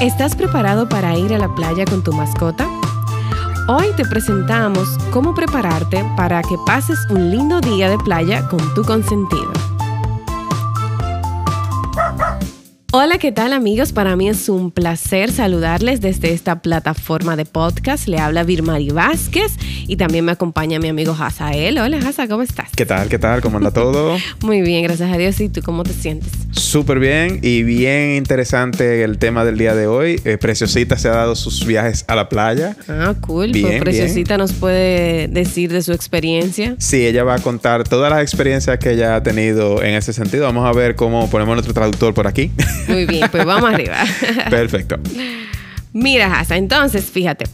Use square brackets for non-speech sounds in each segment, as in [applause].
¿Estás preparado para ir a la playa con tu mascota? Hoy te presentamos cómo prepararte para que pases un lindo día de playa con tu consentido. Hola, ¿qué tal amigos? Para mí es un placer saludarles desde esta plataforma de podcast. Le habla Virmari Vázquez y también me acompaña mi amigo Hazael. Hola, Haza, ¿cómo estás? ¿Qué tal? ¿Qué tal? ¿Cómo anda todo? [laughs] Muy bien, gracias a Dios. ¿Y tú cómo te sientes? Súper bien y bien interesante el tema del día de hoy. Eh, Preciosita se ha dado sus viajes a la playa. Ah, cool. Bien, pues Preciosita nos puede decir de su experiencia. Sí, ella va a contar todas las experiencias que ella ha tenido en ese sentido. Vamos a ver cómo ponemos nuestro traductor por aquí. [laughs] Muy bien, pues vamos arriba. Perfecto. Mira, Hasa, entonces, fíjate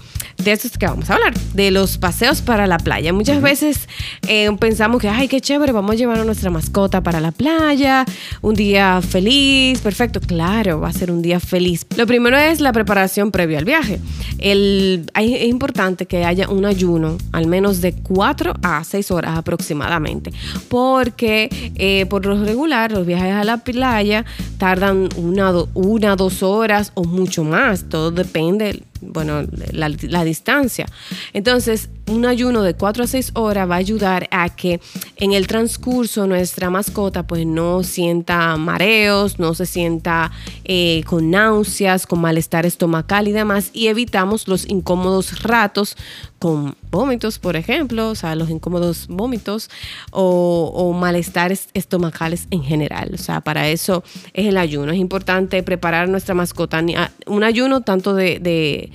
de eso es que vamos a hablar, de los paseos para la playa. Muchas veces eh, pensamos que, ay, qué chévere, vamos a llevar a nuestra mascota para la playa, un día feliz, perfecto, claro, va a ser un día feliz. Lo primero es la preparación previa al viaje. El, es importante que haya un ayuno, al menos de 4 a 6 horas aproximadamente, porque eh, por lo regular los viajes a la playa tardan una, una, dos horas o mucho más, todo depende bueno, la, distancia. Entonces, un ayuno de 4 a 6 horas va a ayudar a que en el transcurso nuestra mascota pues no sienta mareos, no se sienta eh, con náuseas, con malestar estomacal y demás, y evitamos los incómodos ratos con vómitos, por ejemplo, o sea, los incómodos vómitos o, malestares estomacales en general. O sea, para eso es el ayuno. Es importante preparar nuestra mascota. Un ayuno tanto de de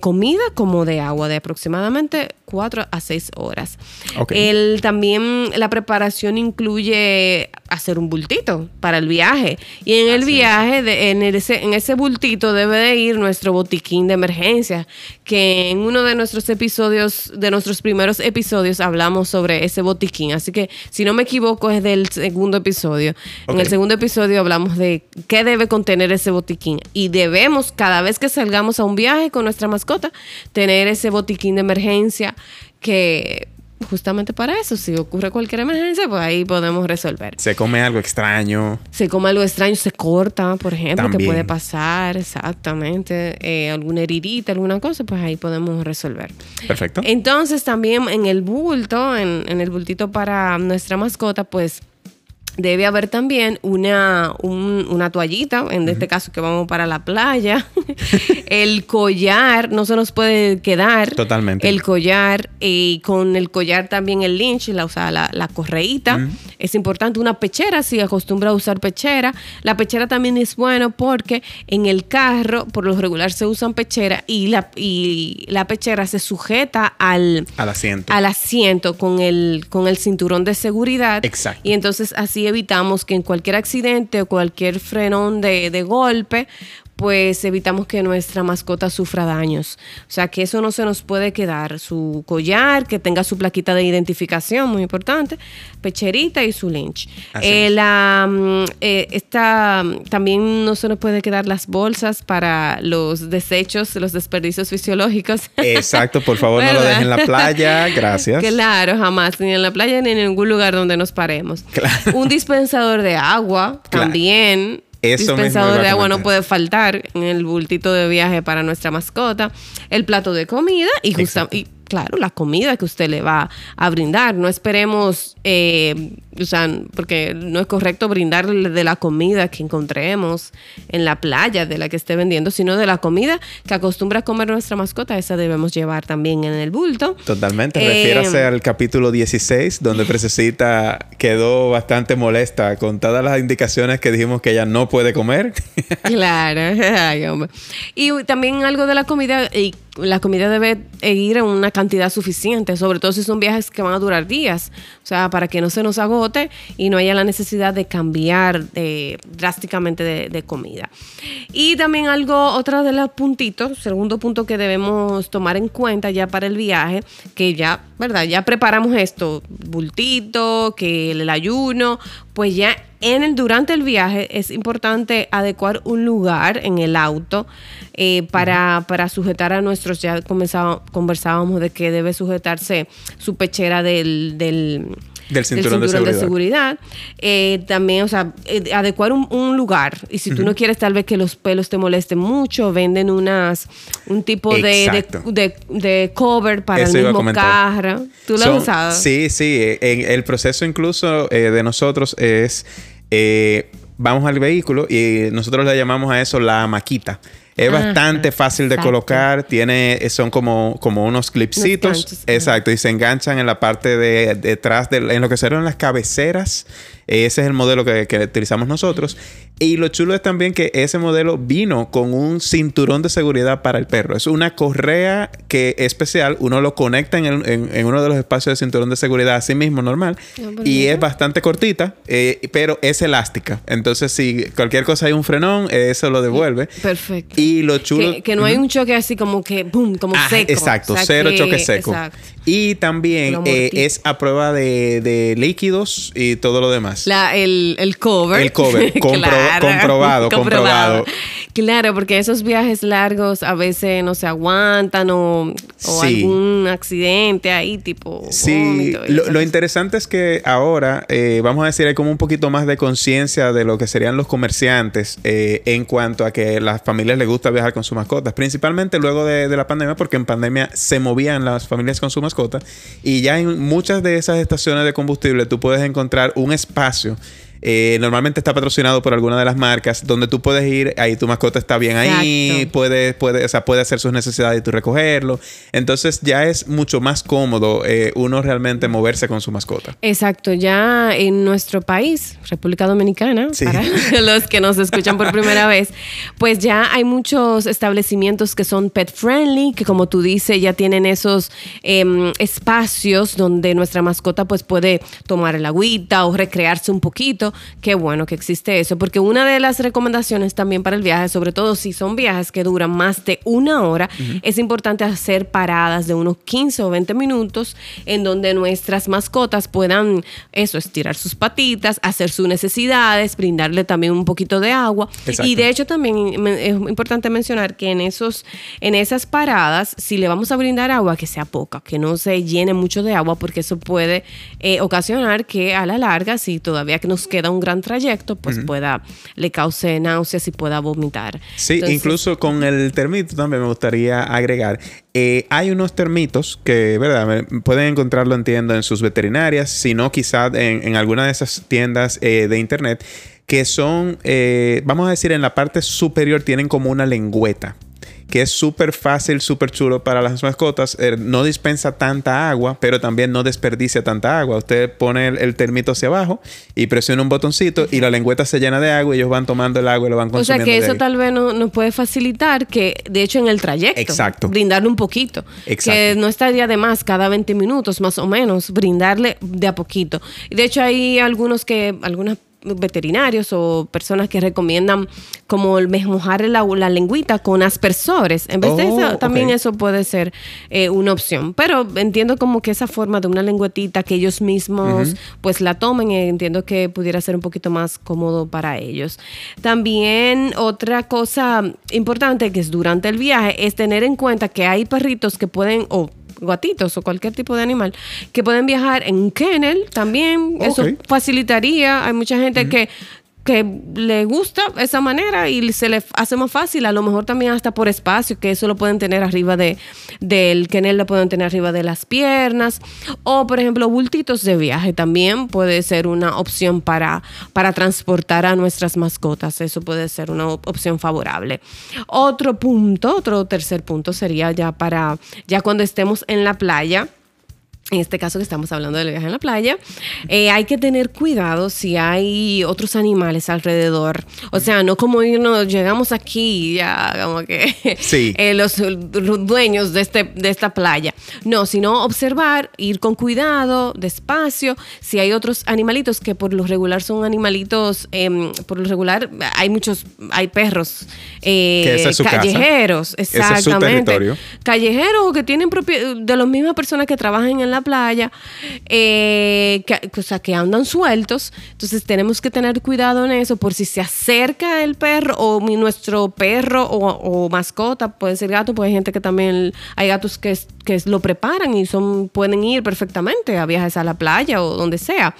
comida como de agua, de aproximadamente 4 a 6 horas. El, también la preparación incluye hacer un bultito para el viaje. Y en el viaje, de, en, ese, en ese bultito debe de ir nuestro botiquín de emergencia, que en uno de nuestros episodios, de nuestros primeros episodios, hablamos sobre ese botiquín. Así que, si no me equivoco, es del segundo episodio. En el segundo episodio hablamos de qué debe contener ese botiquín. Y debemos, cada vez que salgamos a un viaje con nuestra mascota, tener ese botiquín de emergencia que justamente para eso, si ocurre cualquier emergencia, pues ahí podemos resolver. Se come algo extraño. Se come algo extraño, se corta, por ejemplo, que puede pasar, exactamente, eh, alguna heridita, alguna cosa, pues ahí podemos resolver. Perfecto. Entonces también en el bulto, en, en el bultito para nuestra mascota, pues Debe haber también una, una toallita, en este caso que vamos para la playa. [laughs] el collar no se nos puede quedar. Totalmente. El collar y con el collar también el lynch, la, o sea, la, la correíta. Es importante una pechera, si acostumbra a usar pechera. La pechera también es bueno porque en el carro, por lo regular, se usan pechera y la, y la pechera se sujeta al, al asiento. Al asiento con el, con el cinturón de seguridad. Exacto. Y entonces así evitamos que en cualquier accidente o cualquier frenón de, de golpe pues evitamos que nuestra mascota sufra daños. O sea, que eso no se nos puede quedar. Su collar, que tenga su plaquita de identificación, muy importante, pecherita y su lynch. Eh, la, mm, eh, esta, también no se nos puede quedar las bolsas para los desechos, los desperdicios fisiológicos. Exacto, por favor, no lo dejen en la playa. Gracias. Claro, jamás, ni en la playa ni en ningún lugar donde nos paremos. Un dispensador de agua también eso dispensador de agua no puede faltar en el bultito de viaje para nuestra mascota, el plato de comida y, justamente claro, la comida que usted le va a brindar. No esperemos, eh, o sea, porque no es correcto brindarle de la comida que encontremos en la playa, de la que esté vendiendo, sino de la comida que acostumbra a comer nuestra mascota. Esa debemos llevar también en el bulto. Totalmente. Refiérase eh, al capítulo 16, donde [laughs] Precesita quedó bastante molesta con todas las indicaciones que dijimos que ella no puede comer. claro. [laughs] y también algo de la comida, y la comida debe ir en una cantidad suficiente, sobre todo si son viajes que van a durar días, o sea, para que no se nos agote y no haya la necesidad de cambiar drásticamente de, comida. Y también algo, otro de los puntitos, segundo punto que debemos tomar en cuenta ya para el viaje, que ya, ¿verdad? Ya preparamos esto, bultito, que el ayuno, pues ya en el, durante el viaje es importante adecuar un lugar en el auto eh, para, para, sujetar a nuestros, ya conversábamos de que debe sujetarse su pechera del, del del cinturón, de seguridad. Eh, también, o sea, eh, adecuar un, lugar. Y si tú no quieres tal vez que los pelos te molesten mucho, venden unas un tipo de, de, cover para el mismo carro. ¿Tú lo has usado? Sí, sí. el proceso incluso de nosotros es... vamos al vehículo y nosotros le llamamos a eso la maquita. Es bastante fácil de colocar, tiene, son como, como unos clipsitos. exacto, y se enganchan en la parte de detrás, de, en lo que serán las cabeceras ese es el modelo que, utilizamos nosotros. Y lo chulo es también que ese modelo vino con un cinturón de seguridad para el perro. Es una correa que es especial. Uno lo conecta en, uno de los espacios de cinturón de seguridad así mismo, normal. Ah, y es bastante cortita, eh, pero es elástica. Entonces, si cualquier cosa hay un frenón, eso lo devuelve. Perfecto. Y lo chulo... Que, no hay un choque así como que, boom, como ah, seco. Exacto, cero choque seco. Y también eh, es a prueba de líquidos y todo lo demás. La, el, el cover. El cover, [laughs] comprobado, [laughs] comprobado, Claro, porque esos viajes largos a veces no se aguantan o, o algún accidente ahí, tipo. Sí, lo, interesante es que ahora, eh, vamos a decir, hay como un poquito más de conciencia de lo que serían los comerciantes eh, en cuanto a que las familias les gusta viajar con sus mascotas, principalmente luego de, de la pandemia, porque en pandemia se movían las familias con sus mascotas y ya en muchas de esas estaciones de combustible tú puedes encontrar un espacio eh, normalmente está patrocinado por alguna de las marcas donde tú puedes ir, ahí tu mascota está bien ahí, puede, puede, o sea, puede hacer sus necesidades y tú recogerlo. Entonces ya es mucho más cómodo eh, uno realmente moverse con su mascota. Exacto, ya en nuestro país, República Dominicana, para [laughs] los que nos escuchan por primera vez, pues ya hay muchos establecimientos que son pet friendly, que como tú dices, ya tienen esos em, espacios donde nuestra mascota pues puede tomar el agüita o recrearse un poquito qué bueno que existe eso, porque una de las recomendaciones también para el viaje, sobre todo si son viajes que duran más de una hora, es importante hacer paradas de unos 15 o 20 minutos en donde nuestras mascotas puedan eso, estirar sus patitas, hacer sus necesidades, brindarle también un poquito de agua. Y de hecho también es importante mencionar que en esos en esas paradas, si le vamos a brindar agua, que sea poca, que no se llene mucho de agua, porque eso puede eh, ocasionar que a la larga, si todavía que nos queda un gran trayecto, pues pueda, le cause náuseas y pueda vomitar. Sí, incluso con el termito también me gustaría agregar. Eh, hay unos termitos que, ¿verdad? Pueden encontrarlo, entiendo, en sus veterinarias, si no, quizás en, alguna de esas tiendas eh, de internet, que son, eh, vamos a decir, en la parte superior tienen como una lengüeta que es súper fácil, súper chulo para las mascotas. Eh, no dispensa tanta agua, pero también no desperdicia tanta agua. Usted pone el, termito hacia abajo y presiona un botoncito y la lengüeta se llena de agua y ellos van tomando el agua y lo van consumiendo. O sea que eso tal vez nos puede facilitar que, de hecho, en el trayecto, Exacto. brindarle un poquito. Exacto. Que no estaría de más cada 20 minutos más o menos, brindarle de a poquito. De hecho, hay algunos que, algunas veterinarios o personas que recomiendan como mojar la, la lengüita con aspersores. En vez de eso, oh, también eso puede ser eh, una opción. Pero entiendo como que esa forma de una lengüetita que ellos mismos pues la tomen, eh, entiendo que pudiera ser un poquito más cómodo para ellos. También otra cosa importante que es durante el viaje es tener en cuenta que hay perritos que pueden, o gatitos o cualquier tipo de animal que pueden viajar en kennel también. Eso facilitaría. Hay mucha gente que que le gusta esa manera y se le hace más fácil, a lo mejor también hasta por espacio, que eso lo pueden tener arriba de del kennel, lo pueden tener arriba de las piernas, o por ejemplo bultitos de viaje también puede ser una opción para, para transportar a nuestras mascotas, eso puede ser una opción favorable. Otro punto, otro tercer punto sería ya para, ya cuando estemos en la playa, en este caso que estamos hablando del viaje en la playa, eh, hay que tener cuidado si hay otros animales alrededor. O sea, no como irnos, llegamos aquí ya como que [laughs] eh, los, dueños de, este, de esta playa. No, sino observar, ir con cuidado, despacio. Si hay otros animalitos que por lo regular son animalitos, em, por lo regular hay muchos, hay perros eh, callejeros, exactamente. callejeros que tienen de las mismas personas que trabajan en la la playa, eh, que, o sea, que andan sueltos. Entonces tenemos que tener cuidado en eso por si se acerca el perro o nuestro perro o, mascota, puede ser gato, pues hay gente que también, hay gatos que, que lo preparan y son pueden ir perfectamente a viajes a la playa o donde sea.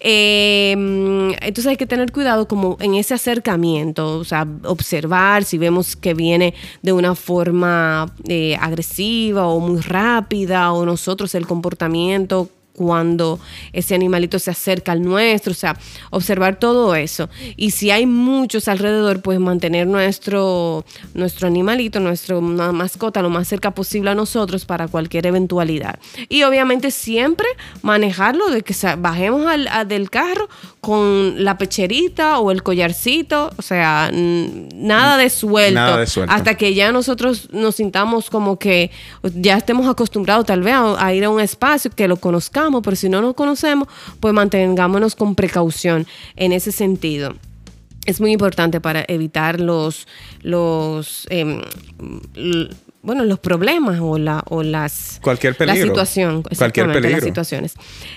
Em, entonces hay que tener cuidado como en ese acercamiento, o sea, observar si vemos que viene de una forma eh, agresiva o muy rápida o nosotros el comportamiento comportamiento, cuando ese animalito se acerca al nuestro, o sea, observar todo eso. Y si hay muchos alrededor, pues mantener nuestro, nuestro animalito, nuestra mascota lo más cerca posible a nosotros para cualquier eventualidad. Y obviamente siempre manejarlo de que bajemos al, del carro con la pecherita o el collarcito, o sea, nada de suelto. Nada de suelto. Hasta que ya nosotros nos sintamos como que ya estemos acostumbrados tal vez a ir a un espacio que lo conozcamos pero si no nos conocemos, pues mantengámonos con precaución en ese sentido. Es muy importante para evitar los, los em, bueno, los problemas o, la, o las... Cualquier peligro. La situación. Cualquier peligro. Las situaciones.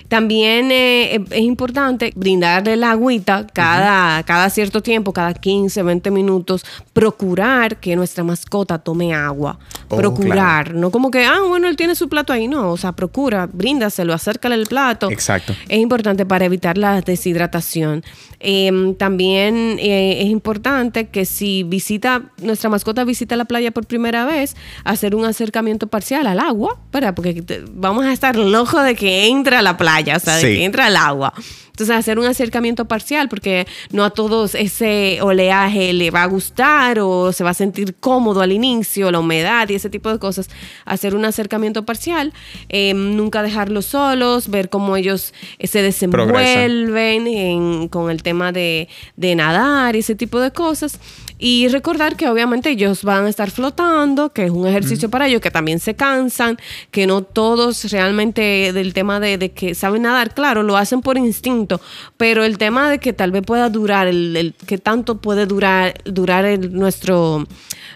También eh, es importante brindarle la agüita cada, cada cierto tiempo, cada 15, 20 minutos, procurar que nuestra mascota tome agua. Oh, procurar. No como que, ah, bueno, él tiene su plato ahí. No, o sea, procura, bríndaselo, acércale el plato. Exacto. Es importante para evitar la deshidratación. Em, también eh, es importante que si visita, nuestra mascota visita la playa por primera vez, hacer un acercamiento parcial al agua, ¿verdad? Porque vamos a estar locos de que entre a la playa, o sea, de que entre al agua. Entonces, hacer un acercamiento parcial, porque no a todos ese oleaje le va a gustar o se va a sentir cómodo al inicio, la humedad y ese tipo de cosas. Hacer un acercamiento parcial, em, nunca dejarlos solos, ver cómo ellos eh, se desenvuelven con el tema de, de nadar y ese tipo de cosas. Y recordar que obviamente ellos van a estar flotando, que es un ejercicio para ellos, que también se cansan, que no todos realmente del tema de, que saben nadar, claro, lo hacen por instinto, pero el tema de que tal vez pueda durar, el, que tanto puede durar, durar el, nuestro,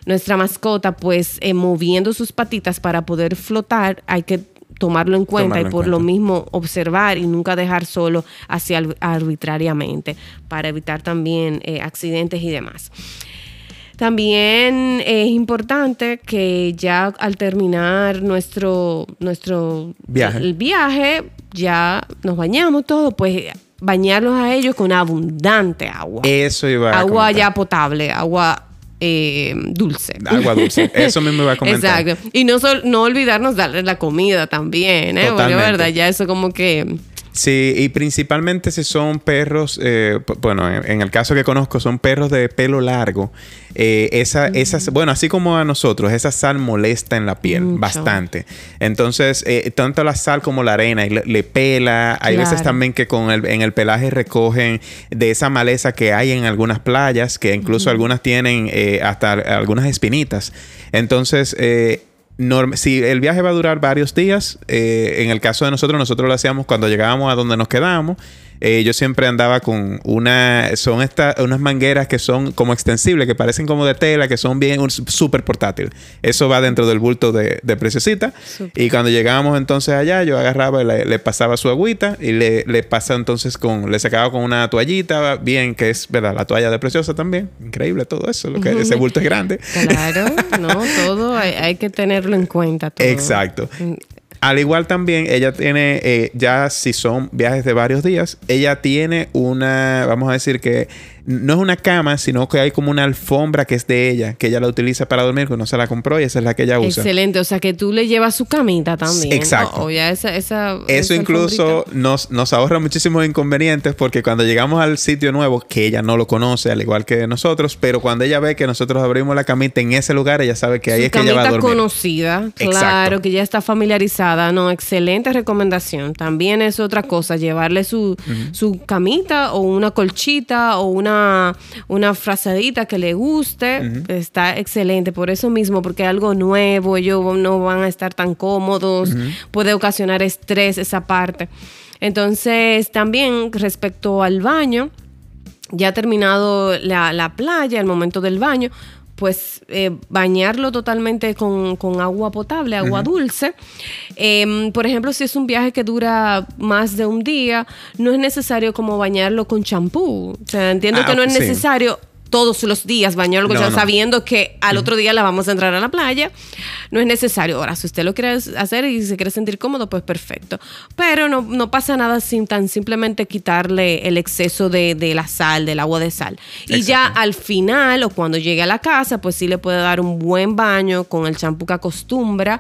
nuestra mascota, pues eh, moviendo sus patitas para poder flotar, hay que tomarlo en cuenta y por lo mismo observar y nunca dejar solo hacia arbitrariamente para evitar también eh, accidentes y demás. También es importante que ya al terminar nuestro, nuestro viaje. El viaje, ya nos bañamos todo, pues bañarlos a ellos con abundante agua. Eso iba a Agua ya potable, agua eh, dulce. Agua dulce. Eso mismo iba a comentar. Exacto. Y no, no olvidarnos darle la comida también, ¿eh? Porque, verdad, ya eso como que Sí, y principalmente si son perros, eh, bueno, en, el caso que conozco, son perros de pelo largo. Eh, esa, esas, bueno, así como a nosotros, esa sal molesta en la piel bastante. Entonces, eh, tanto la sal como la arena le, pela. Hay veces también que con el, en el pelaje recogen de esa maleza que hay en algunas playas, que incluso algunas tienen hasta algunas espinitas. Entonces, si el viaje va a durar varios días, eh, en el caso de nosotros, nosotros lo hacíamos cuando llegábamos a donde nos quedábamos eh, yo siempre andaba con una, son estas, unas mangueras que son como extensibles, que parecen como de tela, que son bien súper portátil. Eso va dentro del bulto de, de Preciosita. Y cuando llegábamos entonces allá, yo agarraba y le, pasaba su agüita y le, le pasaba entonces con, le sacaba con una toallita, bien, que es, ¿verdad? La toalla de Preciosa también. Increíble todo eso, lo que, ese bulto es grande. Claro, no, todo hay, hay que tenerlo en cuenta. Todo. Exacto. Al igual también, ella tiene, eh, ya si son viajes de varios días, ella tiene una, vamos a decir que no es una cama, sino que hay como una alfombra que es de ella, que ella la utiliza para dormir, que no se la compró y esa es la que ella usa. Excelente, o sea que tú le llevas su camita también. Exacto. Eso incluso nos, nos ahorra muchísimos inconvenientes porque cuando llegamos al sitio nuevo, que ella no lo conoce, al igual que nosotros, pero cuando ella ve que nosotros abrimos la camita en ese lugar, ella sabe que ahí es que ella va a dormir. conocida, claro, que ya está familiarizada. No, excelente recomendación. También es otra cosa, llevarle su, su camita o una colchita o una una, frazadita que le guste, está excelente. Por eso mismo, porque es algo nuevo, ellos no van a estar tan cómodos, puede ocasionar estrés esa parte. Entonces, también respecto al baño, ya terminado la, la playa, el momento del baño, pues eh, bañarlo totalmente con, agua potable, agua dulce. Em, por ejemplo, si es un viaje que dura más de un día, no es necesario como bañarlo con champú. O sea, entiendo ah, que no es necesario todos los días bañarlo no, sabiendo que al otro día la vamos a entrar a la playa. No es necesario. Ahora, si usted lo quiere hacer y se quiere sentir cómodo, pues perfecto. Pero no, pasa nada sin tan simplemente quitarle el exceso de, la sal, del agua de sal. Y ya al final o cuando llegue a la casa, pues sí le puede dar un buen baño con el champú que acostumbra.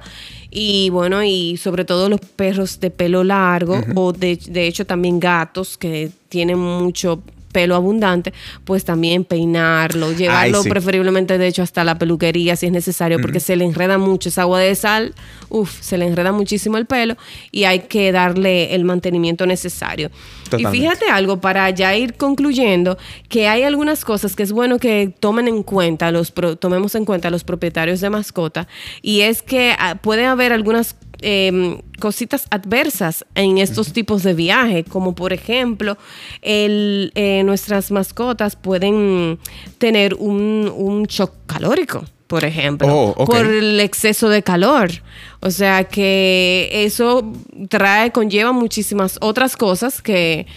Y bueno, y sobre todo los perros de pelo largo o de, de hecho también gatos que tienen mucho pelo abundante, pues también peinarlo, llevarlo preferiblemente de hecho hasta la peluquería si es necesario, porque se le enreda mucho esa agua de sal, uff, se le enreda muchísimo el pelo y hay que darle el mantenimiento necesario. Y fíjate algo, para ya ir concluyendo, que hay algunas cosas que es bueno que tomen en cuenta, los tomemos en cuenta los propietarios de mascota, y es que ah, puede haber algunas Em, cositas adversas en estos tipos de viaje, como por ejemplo, el, eh, nuestras mascotas pueden tener un, un shock calórico por ejemplo, oh, por el exceso de calor. O sea que eso trae, conlleva muchísimas otras cosas que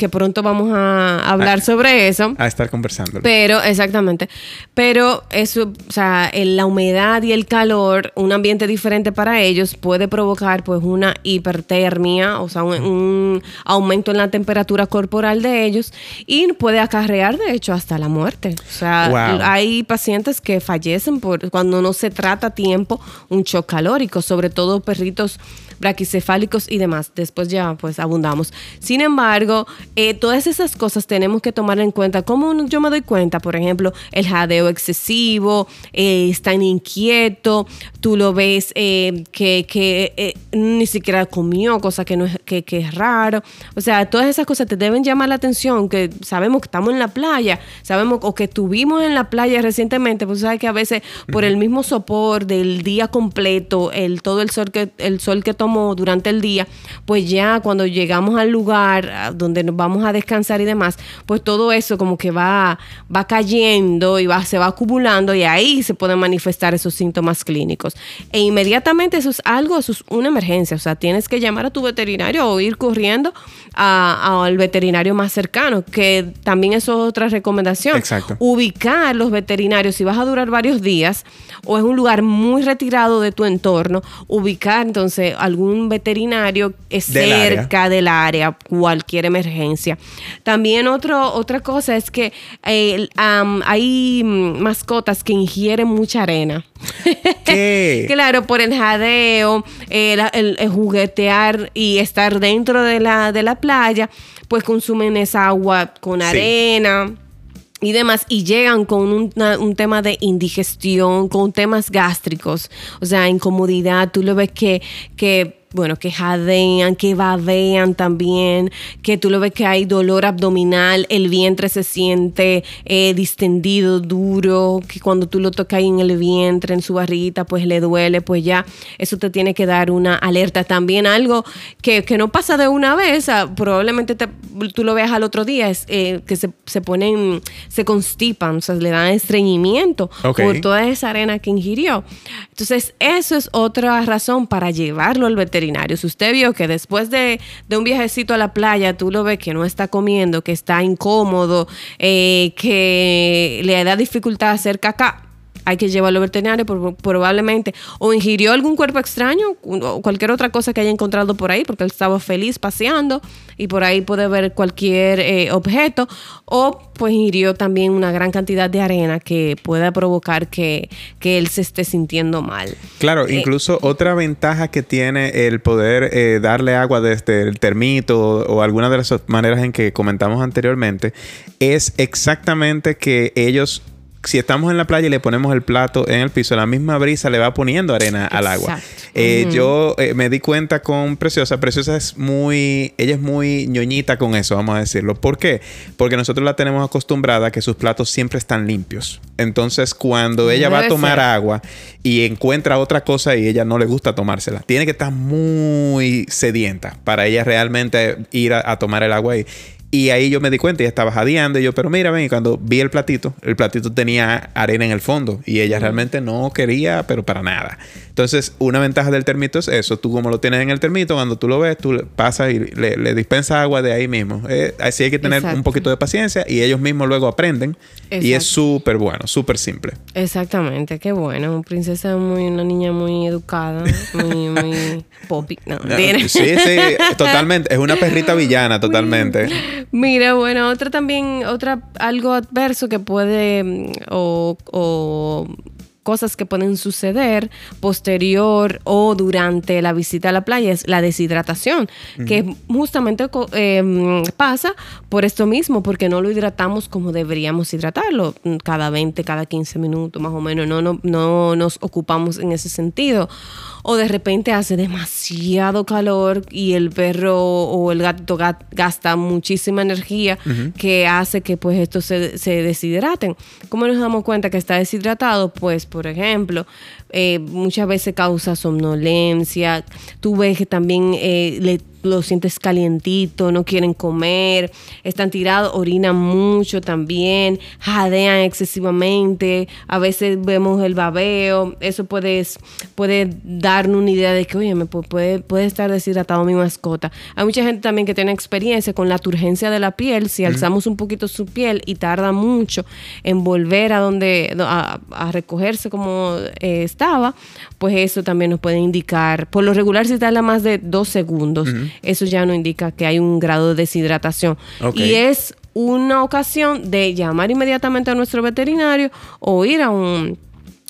que pronto vamos a hablar sobre eso. A estar conversando. Pero, exactamente. Pero eso, o sea, la humedad y el calor, un ambiente diferente para ellos puede provocar pues una hipertermia, o sea, un, aumento en la temperatura corporal de ellos y puede acarrear de hecho hasta la muerte. O sea, hay pacientes que fallecen por cuando no se trata a tiempo un shock calórico, sobre todo perritos braquicefálicos y demás. Después ya pues abundamos. Sin embargo, eh, todas esas cosas tenemos que tomar en cuenta. ¿Cómo yo me doy cuenta? Por ejemplo, el jadeo excesivo, eh, está inquieto, tú lo ves eh, que, ni siquiera comió, cosa que, no es, que, es raro. O sea, todas esas cosas te deben llamar la atención, que sabemos que estamos en la playa, sabemos o que estuvimos en la playa recientemente, pues sabes que a veces por el mismo sopor del día completo, el, todo el sol que, el sol que tomó durante el día, pues ya cuando llegamos al lugar donde nos vamos a descansar y demás, pues todo eso como que va, va cayendo y va, se va acumulando y ahí se pueden manifestar esos síntomas clínicos. E inmediatamente eso es algo, eso es una emergencia, o sea, tienes que llamar a tu veterinario o ir corriendo al veterinario más cercano, que también eso es otra recomendación. Exacto. Ubicar los veterinarios, si vas a durar varios días o es un lugar muy retirado de tu entorno, ubicar entonces algún veterinario cerca del área, cualquier emergencia. También otro, otra cosa es que eh, hay mascotas que ingieren mucha arena. [laughs] claro, por el jadeo, el, juguetear y estar dentro de la, de la playa, pues consumen esa agua con arena y demás, y llegan con un, tema de indigestión, con temas gástricos, o sea, incomodidad, tú lo ves que, que bueno, que jadean, que babean también, que tú lo ves que hay dolor abdominal, el vientre se siente eh, distendido, duro, que cuando tú lo tocas ahí en el vientre, en su barriguita, pues le duele, pues ya eso te tiene que dar una alerta. También algo que, no pasa de una vez, ah, probablemente tú lo veas al otro día, es eh, que se, se, ponen, se constipan, o sea, le dan estreñimiento por toda esa arena que ingirió. Entonces, eso es otra razón para llevarlo al veterinario si usted vio que después de, un viajecito a la playa, tú lo ves que no está comiendo, que está incómodo, eh, que le da dificultad hacer caca, hay que llevarlo al veterinario probablemente o ingirió algún cuerpo extraño o cualquier otra cosa que haya encontrado por ahí porque él estaba feliz paseando y por ahí puede ver cualquier eh, objeto o pues ingirió también una gran cantidad de arena que pueda provocar que, él se esté sintiendo mal. Claro, eh, incluso otra ventaja que tiene el poder eh, darle agua desde el termito o, o alguna de las maneras en que comentamos anteriormente es exactamente que ellos si estamos en la playa y le ponemos el plato en el piso, la misma brisa le va poniendo arena al agua. Eh, yo eh, me di cuenta con Preciosa. Preciosa es muy, ella es muy ñoñita con eso, vamos a decirlo. ¿Por qué? Porque nosotros la tenemos acostumbrada a que sus platos siempre están limpios. Entonces, cuando ella va a tomar agua y encuentra otra cosa y ella no le gusta tomársela, tiene que estar muy sedienta para ella realmente ir a, a tomar el agua ahí. Y ahí yo me di cuenta, ella estaba jadeando y yo, pero mira, ven, y cuando vi el platito, el platito tenía arena en el fondo y ella realmente no quería, pero para nada. Entonces, una ventaja del termito es eso. Tú como lo tienes en el termito, cuando tú lo ves, tú pasas y le, le dispensas agua de ahí mismo. Eh, así hay que tener un poquito de paciencia y ellos mismos luego aprenden. Y es súper bueno, súper simple. Exactamente, qué bueno. Princesa muy, una niña muy educada, muy, muy. [laughs] No, sí, sí, totalmente. Es una perrita villana, [laughs] totalmente. Mira, bueno, otra también, otra, algo adverso que puede mm, o, o cosas que pueden suceder posterior o durante la visita a la playa es la deshidratación, que justamente em, pasa por esto mismo, porque no lo hidratamos como deberíamos hidratarlo, cada 20, cada 15 minutos más o menos, no, no, no nos ocupamos en ese sentido o de repente hace demasiado calor y el perro o el gato gasta muchísima energía que hace que pues esto se, se deshidraten. ¿Cómo nos damos cuenta que está deshidratado? Pues, por ejemplo, eh, muchas veces causa somnolencia, tú ves que también eh, le lo sientes calientito, no quieren comer, están tirados, orinan mucho también, jadean excesivamente, a veces vemos el babeo, eso puede, puede darnos una idea de que, oye, me puede, puede estar deshidratado mi mascota. Hay mucha gente también que tiene experiencia con la turgencia de la piel, si alzamos un poquito su piel y tarda mucho en volver a donde, a, recogerse como eh, estaba, pues eso también nos puede indicar, por lo regular si tarda más de dos segundos, eso ya no indica que hay un grado de deshidratación. Y es una ocasión de llamar inmediatamente a nuestro veterinario o ir a un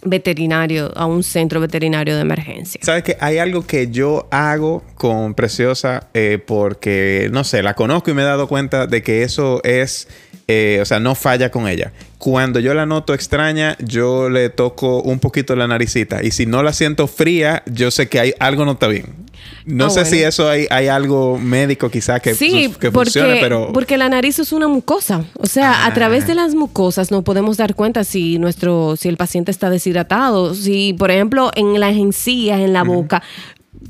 veterinario, a un centro veterinario de emergencia. ¿Sabes que hay algo que yo hago con Preciosa eh, porque, no sé, la conozco y me he dado cuenta de que eso es, eh, o sea, no falla con ella. Cuando yo la noto extraña, yo le toco un poquito la naricita. Y si no la siento fría, yo sé que hay, algo no está bien. No ah, sé si eso hay, hay, algo médico quizá que, sí, que porque, funcione, pero... Porque la nariz es una mucosa. O sea, a ah. través de las mucosas no podemos dar cuenta si nuestro, si el paciente está deshidratado. Si, por ejemplo, en las encías, en la boca,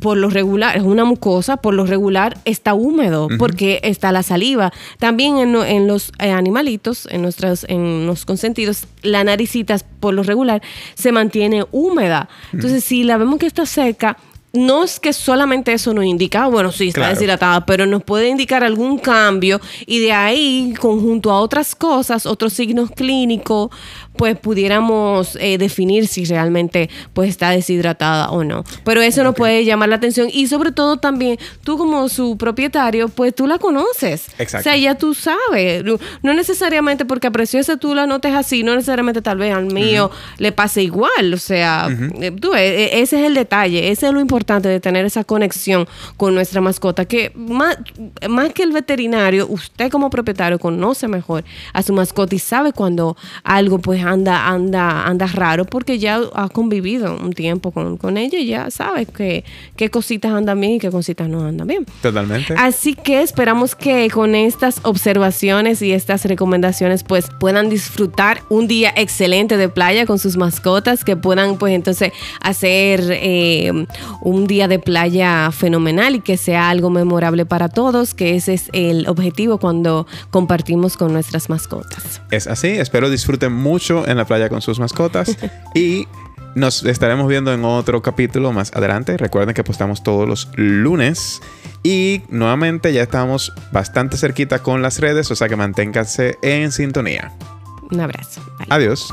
por lo regular, es una mucosa, por lo regular está húmedo porque está la saliva. También en, los eh, animalitos, en, nuestros, en los consentidos, la naricita por lo regular se mantiene húmeda. Entonces, si la vemos que está seca, no es que solamente eso nos indica, bueno, sí, está deshidratada, pero nos puede indicar algún cambio y de ahí, conjunto a otras cosas, otros signos clínicos, pues pudiéramos eh, definir si realmente pues está deshidratada o no. Pero eso nos puede llamar la atención y sobre todo también tú como su propietario, pues tú la conoces. Exacto. O sea, ya tú sabes. No necesariamente porque a Preciosa tú la notes así, no necesariamente tal vez al mío le pase igual. O sea, eh, tú, e, ese es el detalle, ese es lo importante de tener esa conexión con nuestra mascota, que más, más que el veterinario, usted como propietario conoce mejor a su mascota y sabe cuando algo pues anda, anda, anda raro porque ya ha convivido un tiempo con, con ella y ya sabe que, qué cositas andan bien y qué cositas no andan bien. Totalmente. Así que esperamos que con estas observaciones y estas recomendaciones pues puedan disfrutar un día excelente de playa con sus mascotas, que puedan pues entonces hacer eh, un día de playa fenomenal y que sea algo memorable para todos, que ese es el objetivo cuando compartimos con nuestras mascotas. Es así, espero disfruten mucho en la playa con sus mascotas. [laughs] y nos estaremos viendo en otro capítulo más adelante. Recuerden que postamos todos los lunes. Y nuevamente ya estamos bastante cerquita con las redes, o sea que manténganse en sintonía. Un abrazo. Adiós.